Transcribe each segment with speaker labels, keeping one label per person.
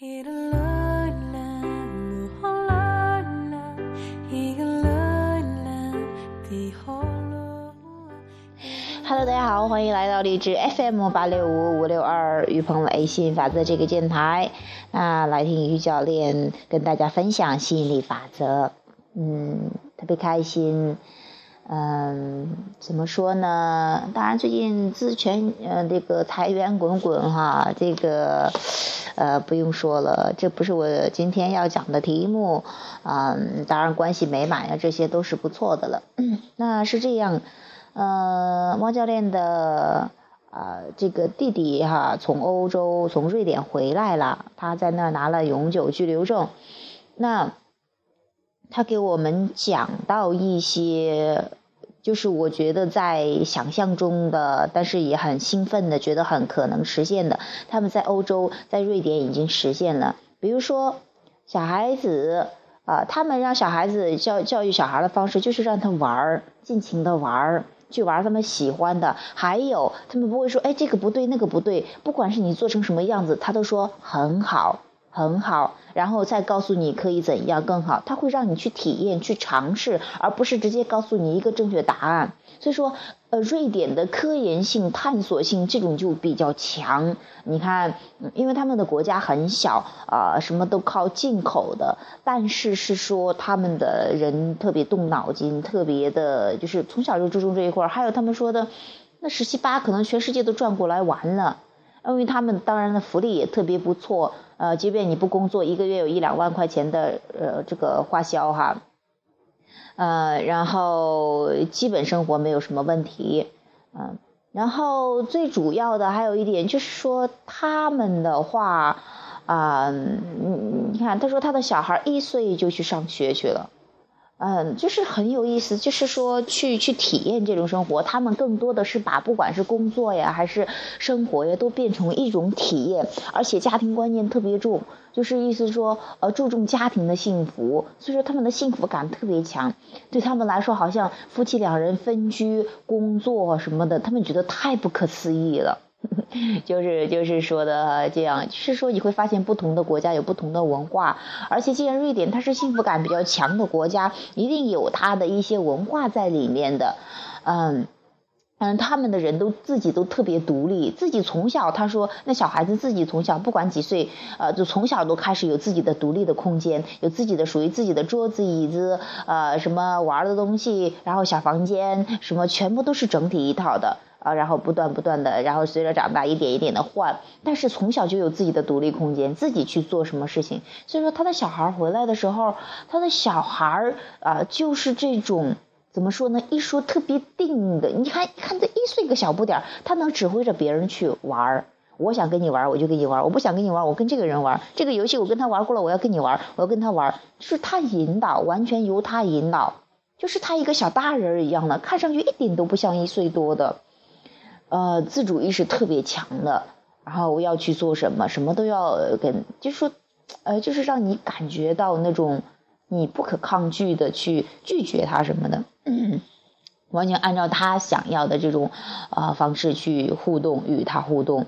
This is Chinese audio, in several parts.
Speaker 1: Hello，大家好，欢迎来到荔枝 FM 八六五五六二于鹏伟吸引法则这个电台。那来听于教练跟大家分享吸引力法则，嗯，特别开心。嗯，怎么说呢？当然，最近资权呃这个财源滚滚哈，这个呃不用说了，这不是我今天要讲的题目。嗯，当然关系美满呀，这些都是不错的了。那是这样，呃，汪教练的啊这个弟弟哈，从欧洲从瑞典回来了，他在那儿拿了永久居留证。那他给我们讲到一些。就是我觉得在想象中的，但是也很兴奋的，觉得很可能实现的。他们在欧洲，在瑞典已经实现了。比如说，小孩子啊，他们让小孩子教教育小孩的方式，就是让他玩，尽情的玩，去玩他们喜欢的。还有，他们不会说，哎，这个不对，那个不对。不管是你做成什么样子，他都说很好。很好，然后再告诉你可以怎样更好，他会让你去体验、去尝试，而不是直接告诉你一个正确答案。所以说，呃，瑞典的科研性、探索性这种就比较强。你看，因为他们的国家很小，啊，什么都靠进口的，但是是说他们的人特别动脑筋，特别的，就是从小就注重这一块。还有他们说的，那十七八可能全世界都转过来玩了。因为他们当然的福利也特别不错，呃，即便你不工作，一个月有一两万块钱的呃这个花销哈，呃，然后基本生活没有什么问题，嗯，然后最主要的还有一点就是说他们的话啊，你看他说他的小孩一岁就去上学去了。嗯，就是很有意思，就是说去去体验这种生活，他们更多的是把不管是工作呀还是生活呀，都变成一种体验，而且家庭观念特别重，就是意思说呃注重家庭的幸福，所以说他们的幸福感特别强，对他们来说好像夫妻两人分居工作什么的，他们觉得太不可思议了。就是就是说的这样，是说你会发现不同的国家有不同的文化，而且既然瑞典它是幸福感比较强的国家，一定有它的一些文化在里面的，嗯嗯，他们的人都自己都特别独立，自己从小他说那小孩子自己从小不管几岁，呃，就从小都开始有自己的独立的空间，有自己的属于自己的桌子椅子，呃，什么玩的东西，然后小房间什么全部都是整体一套的。啊，然后不断不断的，然后随着长大一点一点的换，但是从小就有自己的独立空间，自己去做什么事情。所以说他的小孩回来的时候，他的小孩啊，就是这种怎么说呢？一说特别定的。你看，看这一岁个小不点儿，他能指挥着别人去玩儿。我想跟你玩，我就跟你玩；我不想跟你玩，我跟这个人玩。这个游戏我跟他玩过了，我要跟你玩，我要跟他玩。就是他引导，完全由他引导，就是他一个小大人一样的，看上去一点都不像一岁多的。呃，自主意识特别强的，然后要去做什么，什么都要跟，就是说，呃，就是让你感觉到那种你不可抗拒的去拒绝他什么的，完全按照他想要的这种啊方式去互动，与他互动。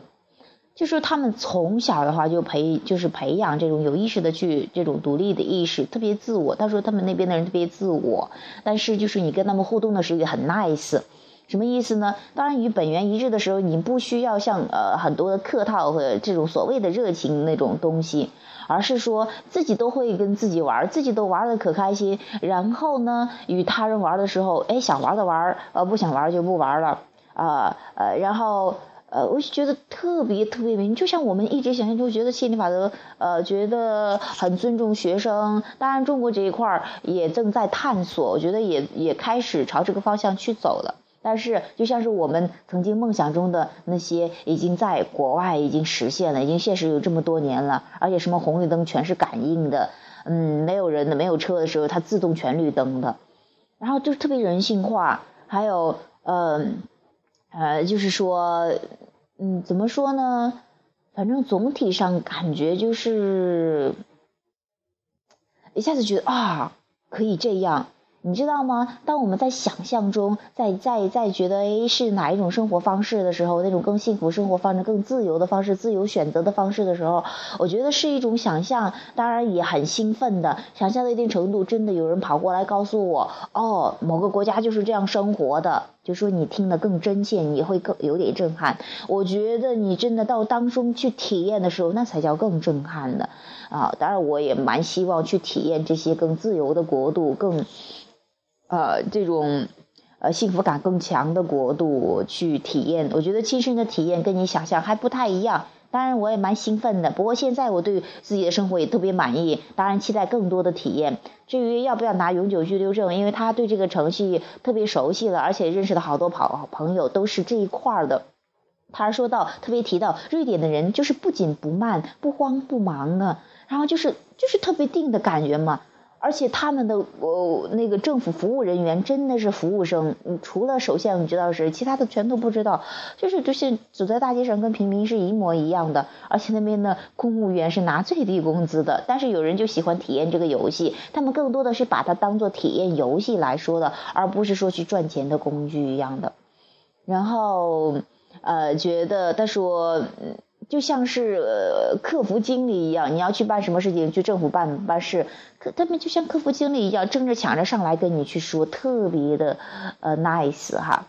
Speaker 1: 就是他们从小的话就培，就是培养这种有意识的去这种独立的意识，特别自我。他说他们那边的人特别自我，但是就是你跟他们互动的时候也很 nice。什么意思呢？当然与本源一致的时候，你不需要像呃很多的客套和这种所谓的热情那种东西，而是说自己都会跟自己玩，自己都玩的可开心。然后呢，与他人玩的时候，哎，想玩的玩，呃，不想玩就不玩了，啊呃，然后呃，我觉得特别特别美。就像我们一直想象中觉得心理法则，呃，觉得很尊重学生。当然，中国这一块也正在探索，我觉得也也开始朝这个方向去走了。但是，就像是我们曾经梦想中的那些，已经在国外已经实现了，已经现实有这么多年了，而且什么红绿灯全是感应的，嗯，没有人的、没有车的时候，它自动全绿灯的，然后就是特别人性化。还有，呃，呃，就是说，嗯，怎么说呢？反正总体上感觉就是，一下子觉得啊，可以这样。你知道吗？当我们在想象中，在在在觉得诶是哪一种生活方式的时候，那种更幸福生活方式、更自由的方式、自由选择的方式的时候，我觉得是一种想象，当然也很兴奋的。想象到一定程度，真的有人跑过来告诉我，哦，某个国家就是这样生活的，就说你听得更真切，你会更有点震撼。我觉得你真的到当中去体验的时候，那才叫更震撼的啊！当然，我也蛮希望去体验这些更自由的国度，更。呃，这种呃幸福感更强的国度去体验，我觉得亲身的体验跟你想象还不太一样。当然，我也蛮兴奋的。不过现在我对自己的生活也特别满意，当然期待更多的体验。至于要不要拿永久居留证，因为他对这个程序特别熟悉了，而且认识的好多跑朋友都是这一块的。他说到特别提到瑞典的人就是不紧不慢、不慌不忙的，然后就是就是特别定的感觉嘛。而且他们的呃那个政府服务人员真的是服务生，除了首相你知道是，其他的全都不知道。就是就是走在大街上跟平民是一模一样的。而且那边的公务员是拿最低工资的，但是有人就喜欢体验这个游戏，他们更多的是把它当做体验游戏来说的，而不是说去赚钱的工具一样的。然后呃觉得他说。就像是客服经理一样，你要去办什么事情，去政府办办事，可他们就像客服经理一样，争着抢着上来跟你去说，特别的呃 nice 哈。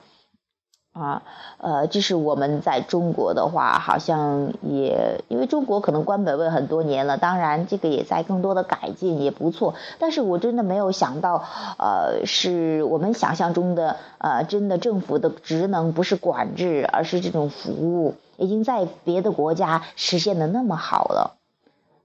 Speaker 1: 啊，呃，就是我们在中国的话，好像也因为中国可能官本位很多年了，当然这个也在更多的改进，也不错。但是我真的没有想到，呃，是我们想象中的，呃，真的政府的职能不是管制，而是这种服务，已经在别的国家实现的那么好了。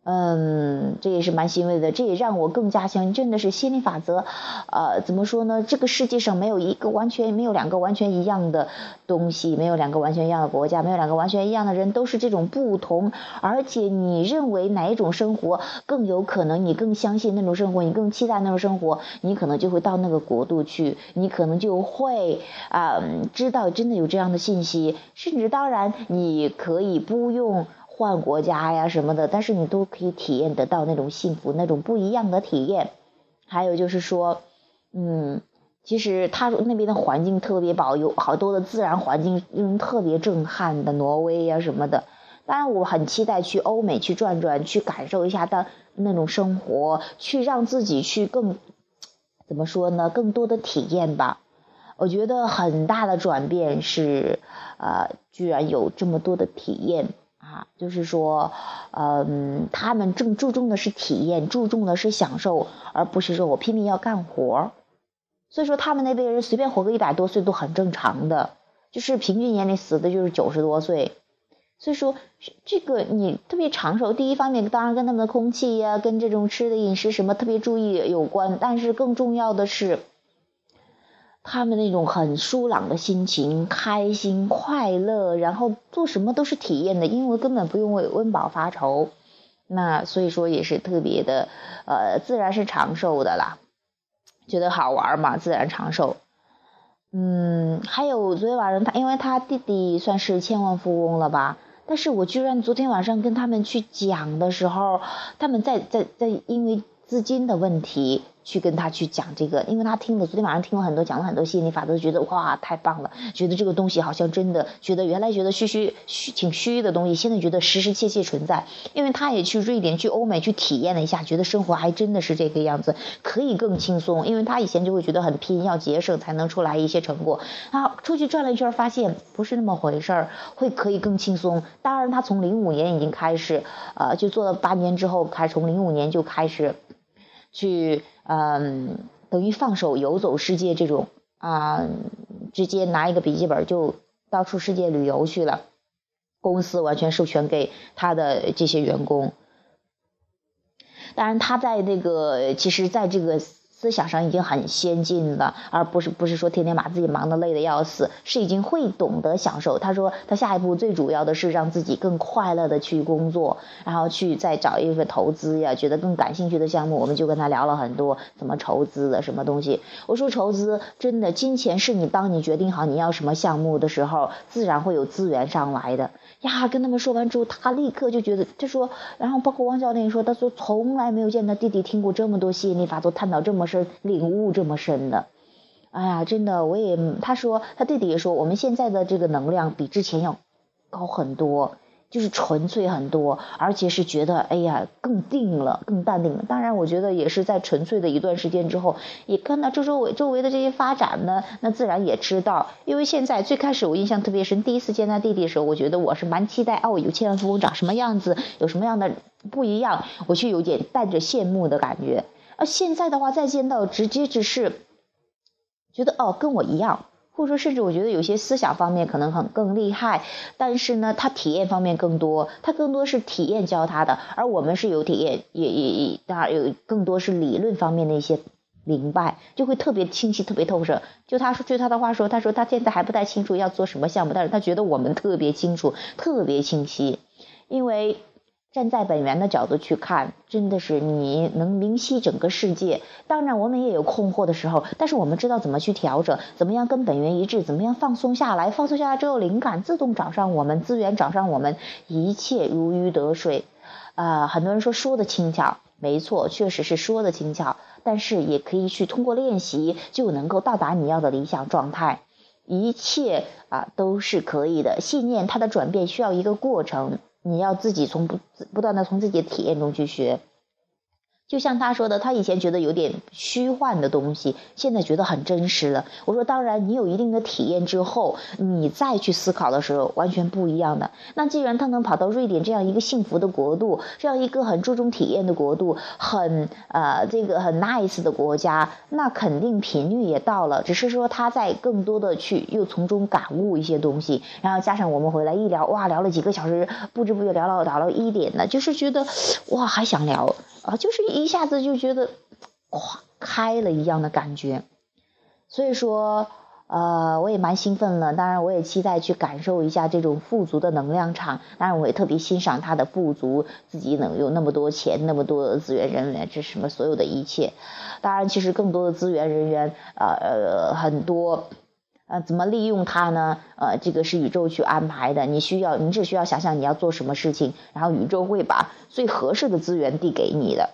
Speaker 1: 嗯，这也是蛮欣慰的，这也让我更加相信，真的是心理法则。呃，怎么说呢？这个世界上没有一个完全没有两个完全一样的东西，没有两个完全一样的国家，没有两个完全一样的人，都是这种不同。而且你认为哪一种生活更有可能，你更相信那种生活，你更期待那种生活，你可能就会到那个国度去，你可能就会啊知道真的有这样的信息，甚至当然你可以不用。换国家呀什么的，但是你都可以体验得到那种幸福，那种不一样的体验。还有就是说，嗯，其实他那边的环境特别棒，有好多的自然环境，嗯，特别震撼的，挪威呀什么的。当然，我很期待去欧美去转转，去感受一下的那种生活，去让自己去更怎么说呢？更多的体验吧。我觉得很大的转变是，呃，居然有这么多的体验。啊，就是说，嗯，他们正注重的是体验，注重的是享受，而不是说我拼命要干活所以说，他们那边人随便活个一百多岁都很正常的，就是平均年龄死的就是九十多岁。所以说，这个你特别长寿，第一方面当然跟他们的空气呀，跟这种吃的饮食什么特别注意有关，但是更重要的是。他们那种很舒朗的心情，开心快乐，然后做什么都是体验的，因为根本不用为温饱发愁。那所以说也是特别的，呃，自然是长寿的啦。觉得好玩嘛，自然长寿。嗯，还有昨天晚上他，因为他弟弟算是千万富翁了吧，但是我居然昨天晚上跟他们去讲的时候，他们在在在因为资金的问题。去跟他去讲这个，因为他听了昨天晚上听了很多，讲了很多心理法则，觉得哇太棒了，觉得这个东西好像真的，觉得原来觉得虚虚虚挺虚的东西，现在觉得实实切切存在。因为他也去瑞典、去欧美去体验了一下，觉得生活还真的是这个样子，可以更轻松。因为他以前就会觉得很拼，要节省才能出来一些成果。他，出去转了一圈，发现不是那么回事儿，会可以更轻松。当然，他从零五年已经开始，呃，就做了八年之后，开从零五年就开始去。嗯，等于放手游走世界这种啊，直接拿一个笔记本就到处世界旅游去了。公司完全授权给他的这些员工。当然，他在那个，其实在这个。思想上已经很先进了，而不是不是说天天把自己忙得累得要死，是已经会懂得享受。他说他下一步最主要的是让自己更快乐的去工作，然后去再找一份投资呀，觉得更感兴趣的项目，我们就跟他聊了很多怎么筹资的什么东西。我说筹资真的金钱是你当你决定好你要什么项目的时候，自然会有资源上来的。呀，跟他们说完之后，他立刻就觉得，他说，然后包括汪教练说，他说从来没有见他弟弟听过这么多吸引力法则，探讨这么。么深，领悟这么深的。哎呀，真的，我也他说他弟弟也说，我们现在的这个能量比之前要高很多。就是纯粹很多，而且是觉得哎呀更定了，更淡定了。当然，我觉得也是在纯粹的一段时间之后，也看到周周围周围的这些发展呢，那自然也知道。因为现在最开始我印象特别深，第一次见他弟弟的时候，我觉得我是蛮期待哦，有千万富翁长什么样子，有什么样的不一样，我就有点带着羡慕的感觉。而现在的话，再见到直接只是觉得哦，跟我一样。或者说，甚至我觉得有些思想方面可能很更厉害，但是呢，他体验方面更多，他更多是体验教他的，而我们是有体验，也也也当然有更多是理论方面的一些明白，就会特别清晰、特别透彻。就他说，就他的话说，他说他现在还不太清楚要做什么项目，但是他觉得我们特别清楚、特别清晰，因为。站在本源的角度去看，真的是你能明晰整个世界。当然，我们也有困惑的时候，但是我们知道怎么去调整，怎么样跟本源一致，怎么样放松下来。放松下来之后，灵感自动找上我们，资源找上我们，一切如鱼得水。啊，很多人说说的轻巧，没错，确实是说的轻巧，但是也可以去通过练习就能够到达你要的理想状态。一切啊都是可以的。信念它的转变需要一个过程。你要自己从不不断的从自己的体验中去学。就像他说的，他以前觉得有点虚幻的东西，现在觉得很真实了。我说，当然，你有一定的体验之后，你再去思考的时候，完全不一样的。那既然他能跑到瑞典这样一个幸福的国度，这样一个很注重体验的国度，很呃这个很 nice 的国家，那肯定频率也到了。只是说他在更多的去又从中感悟一些东西，然后加上我们回来一聊，哇，聊了几个小时，不知不觉聊到聊到一点了，就是觉得哇，还想聊。啊，就是一下子就觉得，哗开了一样的感觉，所以说，呃，我也蛮兴奋了。当然，我也期待去感受一下这种富足的能量场。当然，我也特别欣赏他的富足，自己能有那么多钱，那么多的资源人员，这什么所有的一切。当然，其实更多的资源人员，呃呃，很多，呃，怎么利用它呢？呃，这个是宇宙去安排的。你需要，你只需要想想你要做什么事情，然后宇宙会把。最合适的资源递给你的，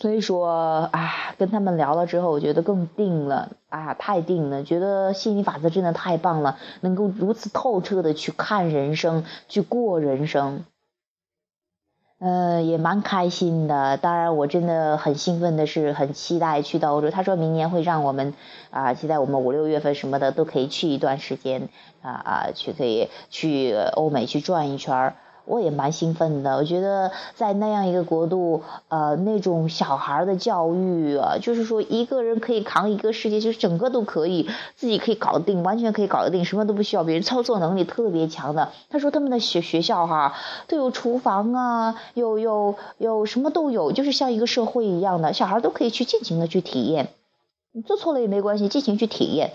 Speaker 1: 所以说，啊，跟他们聊了之后，我觉得更定了，啊，太定了，觉得吸引力法则真的太棒了，能够如此透彻的去看人生，去过人生，呃，也蛮开心的。当然，我真的很兴奋的是，很期待去到欧洲。他说明年会让我们，啊，期待我们五六月份什么的都可以去一段时间，啊啊，去可以去欧美去转一圈儿。我也蛮兴奋的，我觉得在那样一个国度，呃，那种小孩的教育啊，就是说一个人可以扛一个世界，就是整个都可以，自己可以搞定，完全可以搞得定，什么都不需要别人，操作能力特别强的。他说他们的学学校哈都有厨房啊，有有有什么都有，就是像一个社会一样的，小孩都可以去尽情的去体验，你做错了也没关系，尽情去体验。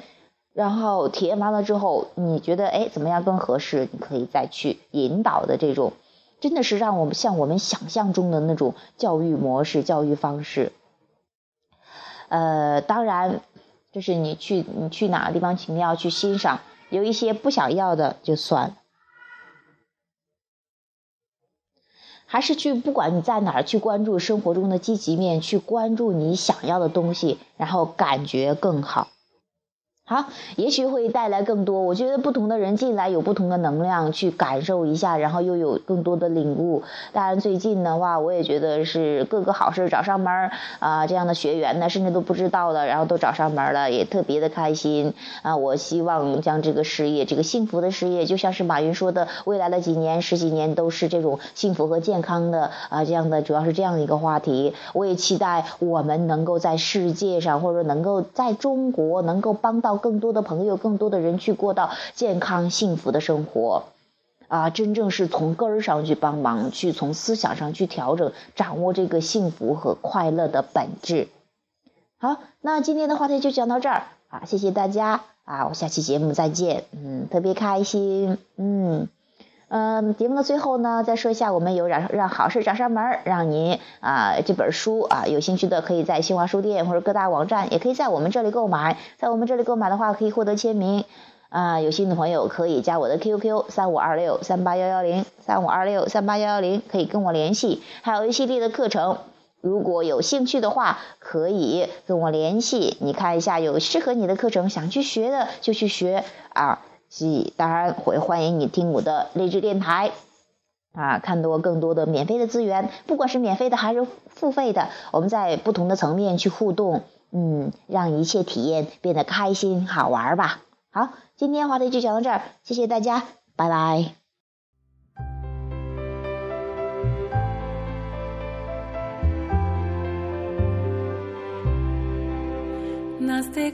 Speaker 1: 然后体验完了之后，你觉得哎怎么样更合适？你可以再去引导的这种，真的是让我们像我们想象中的那种教育模式、教育方式。呃，当然，就是你去你去哪个地方，请要去欣赏，有一些不想要的就算了，还是去不管你在哪儿去关注生活中的积极面，去关注你想要的东西，然后感觉更好。好，也许会带来更多。我觉得不同的人进来有不同的能量去感受一下，然后又有更多的领悟。当然，最近的话，我也觉得是各个好事找上门啊，这样的学员呢，甚至都不知道的，然后都找上门了，也特别的开心啊。我希望将这个事业，这个幸福的事业，就像是马云说的，未来的几年、十几年都是这种幸福和健康的啊，这样的主要是这样一个话题。我也期待我们能够在世界上，或者说能够在中国，能够帮到。更多的朋友，更多的人去过到健康幸福的生活，啊，真正是从根儿上去帮忙，去从思想上去调整，掌握这个幸福和快乐的本质。好，那今天的话题就讲到这儿。啊，谢谢大家。啊，我下期节目再见，嗯，特别开心，嗯。嗯，节目的最后呢，再说一下，我们有让让好事找上门，让您啊这本书啊有兴趣的，可以在新华书店或者各大网站，也可以在我们这里购买。在我们这里购买的话，可以获得签名。啊，有兴趣的朋友可以加我的 QQ 三五二六三八幺幺零三五二六三八幺幺零，可以跟我联系。还有一系列的课程。如果有兴趣的话，可以跟我联系。你看一下有适合你的课程，想去学的就去学啊。是，当然会欢迎你听我的励志电台啊，看多更多的免费的资源，不管是免费的还是付费的，我们在不同的层面去互动，嗯，让一切体验变得开心好玩吧。好，今天话题就讲到这儿，谢谢大家，拜拜。nas de